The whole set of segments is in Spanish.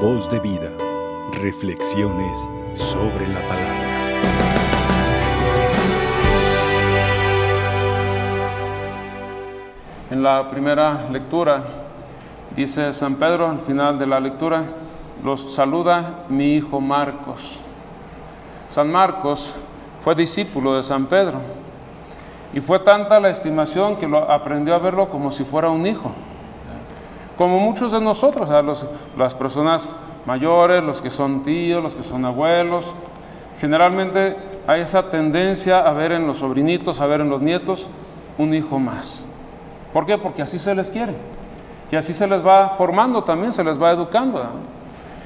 Voz de vida. Reflexiones sobre la palabra. En la primera lectura dice San Pedro al final de la lectura, los saluda mi hijo Marcos. San Marcos fue discípulo de San Pedro y fue tanta la estimación que lo, aprendió a verlo como si fuera un hijo. Como muchos de nosotros, las personas mayores, los que son tíos, los que son abuelos, generalmente hay esa tendencia a ver en los sobrinitos, a ver en los nietos, un hijo más. ¿Por qué? Porque así se les quiere. Y así se les va formando también, se les va educando.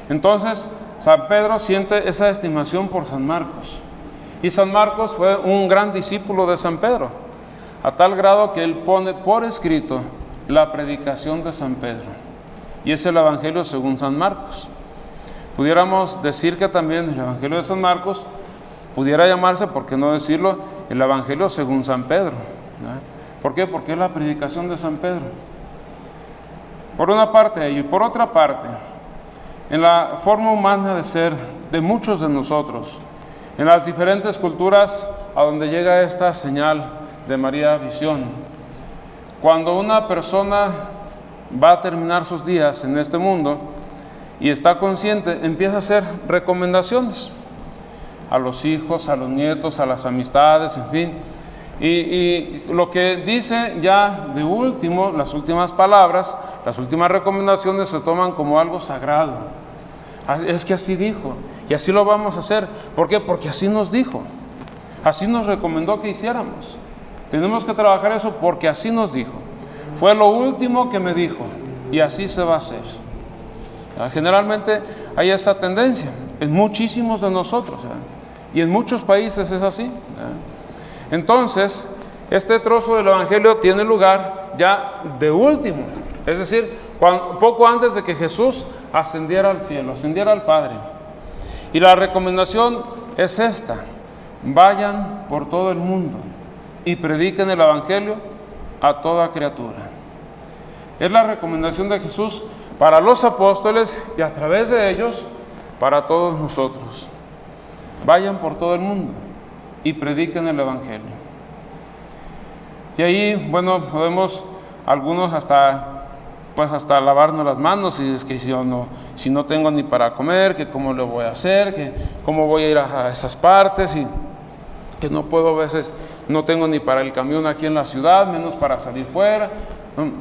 Entonces, San Pedro siente esa estimación por San Marcos. Y San Marcos fue un gran discípulo de San Pedro, a tal grado que él pone por escrito la predicación de San Pedro. Y es el Evangelio según San Marcos. Pudiéramos decir que también el Evangelio de San Marcos pudiera llamarse, por qué no decirlo, el Evangelio según San Pedro. ¿Por qué? Porque es la predicación de San Pedro. Por una parte y por otra parte, en la forma humana de ser de muchos de nosotros, en las diferentes culturas a donde llega esta señal de María Visión, cuando una persona va a terminar sus días en este mundo y está consciente, empieza a hacer recomendaciones a los hijos, a los nietos, a las amistades, en fin. Y, y, lo que dice ya de último, las últimas palabras, las últimas recomendaciones se toman como algo sagrado. Es que así dijo, y así lo vamos a hacer. ¿Por qué? Porque así nos dijo, así nos recomendó que hiciéramos. Tenemos que trabajar eso porque así nos dijo. Fue lo último que me dijo y así se va a hacer. Generalmente hay esa tendencia en muchísimos de nosotros y en muchos países es así. Entonces, este trozo del Evangelio tiene lugar ya de último, es decir, poco antes de que Jesús ascendiera al cielo, ascendiera al Padre. Y la recomendación es esta, vayan por todo el mundo y prediquen el Evangelio a toda criatura. Es la recomendación de Jesús para los apóstoles y a través de ellos para todos nosotros. Vayan por todo el mundo y prediquen el Evangelio. Y ahí, bueno, podemos algunos hasta pues hasta lavarnos las manos y es si no, si no tengo ni para comer, que cómo lo voy a hacer, que cómo voy a ir a esas partes y que no puedo a veces no tengo ni para el camión aquí en la ciudad, menos para salir fuera.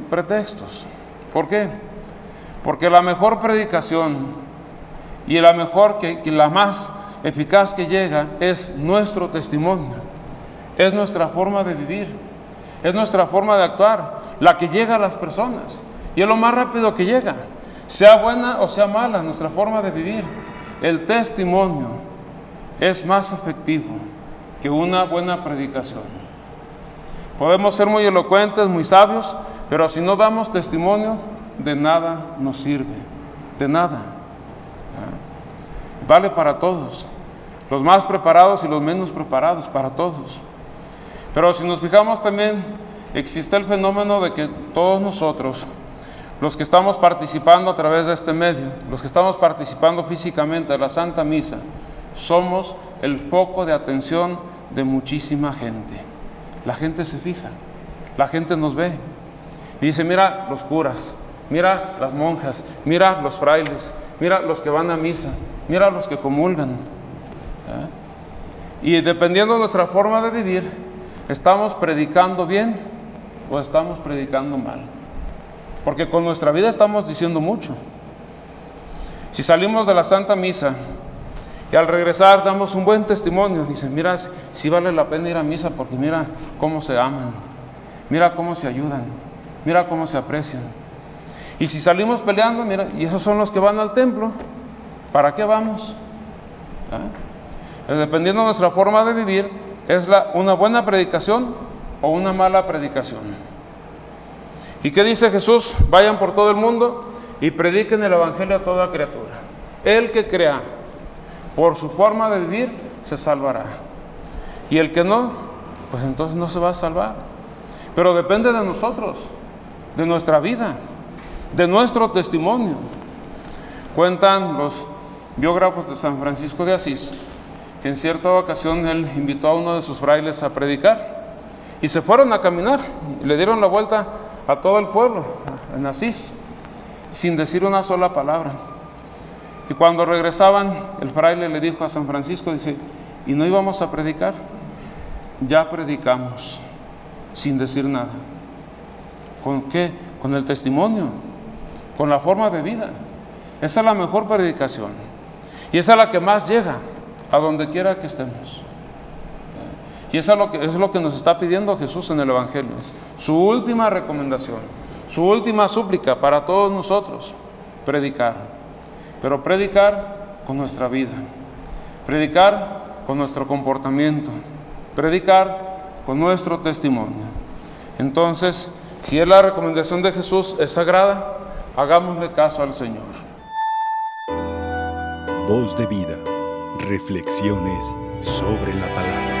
Pretextos. ¿Por qué? Porque la mejor predicación y la mejor, que, que la más eficaz que llega es nuestro testimonio, es nuestra forma de vivir, es nuestra forma de actuar, la que llega a las personas y es lo más rápido que llega, sea buena o sea mala, nuestra forma de vivir. El testimonio es más efectivo que una buena predicación. Podemos ser muy elocuentes, muy sabios, pero si no damos testimonio, de nada nos sirve, de nada. Vale para todos, los más preparados y los menos preparados, para todos. Pero si nos fijamos también, existe el fenómeno de que todos nosotros, los que estamos participando a través de este medio, los que estamos participando físicamente de la Santa Misa, somos el foco de atención de muchísima gente. La gente se fija, la gente nos ve y dice, mira los curas, mira las monjas, mira los frailes, mira los que van a misa, mira los que comulgan. ¿Eh? Y dependiendo de nuestra forma de vivir, ¿estamos predicando bien o estamos predicando mal? Porque con nuestra vida estamos diciendo mucho. Si salimos de la Santa Misa y al regresar damos un buen testimonio. Dicen, mira, si vale la pena ir a misa porque mira cómo se aman, mira cómo se ayudan, mira cómo se aprecian. Y si salimos peleando, mira, y esos son los que van al templo, ¿para qué vamos? ¿Ah? Dependiendo de nuestra forma de vivir, es una buena predicación o una mala predicación. ¿Y qué dice Jesús? Vayan por todo el mundo y prediquen el Evangelio a toda criatura. El que crea por su forma de vivir, se salvará. Y el que no, pues entonces no se va a salvar. Pero depende de nosotros, de nuestra vida, de nuestro testimonio. Cuentan los biógrafos de San Francisco de Asís que en cierta ocasión él invitó a uno de sus frailes a predicar y se fueron a caminar y le dieron la vuelta a todo el pueblo en Asís sin decir una sola palabra. Y cuando regresaban, el fraile le dijo a San Francisco, dice, ¿y no íbamos a predicar? Ya predicamos sin decir nada. ¿Con qué? Con el testimonio, con la forma de vida. Esa es la mejor predicación. Y esa es la que más llega a donde quiera que estemos. Y eso es lo que, es lo que nos está pidiendo Jesús en el Evangelio. Su última recomendación, su última súplica para todos nosotros, predicar. Pero predicar con nuestra vida, predicar con nuestro comportamiento, predicar con nuestro testimonio. Entonces, si es la recomendación de Jesús, es sagrada, hagámosle caso al Señor. Voz de vida, reflexiones sobre la palabra.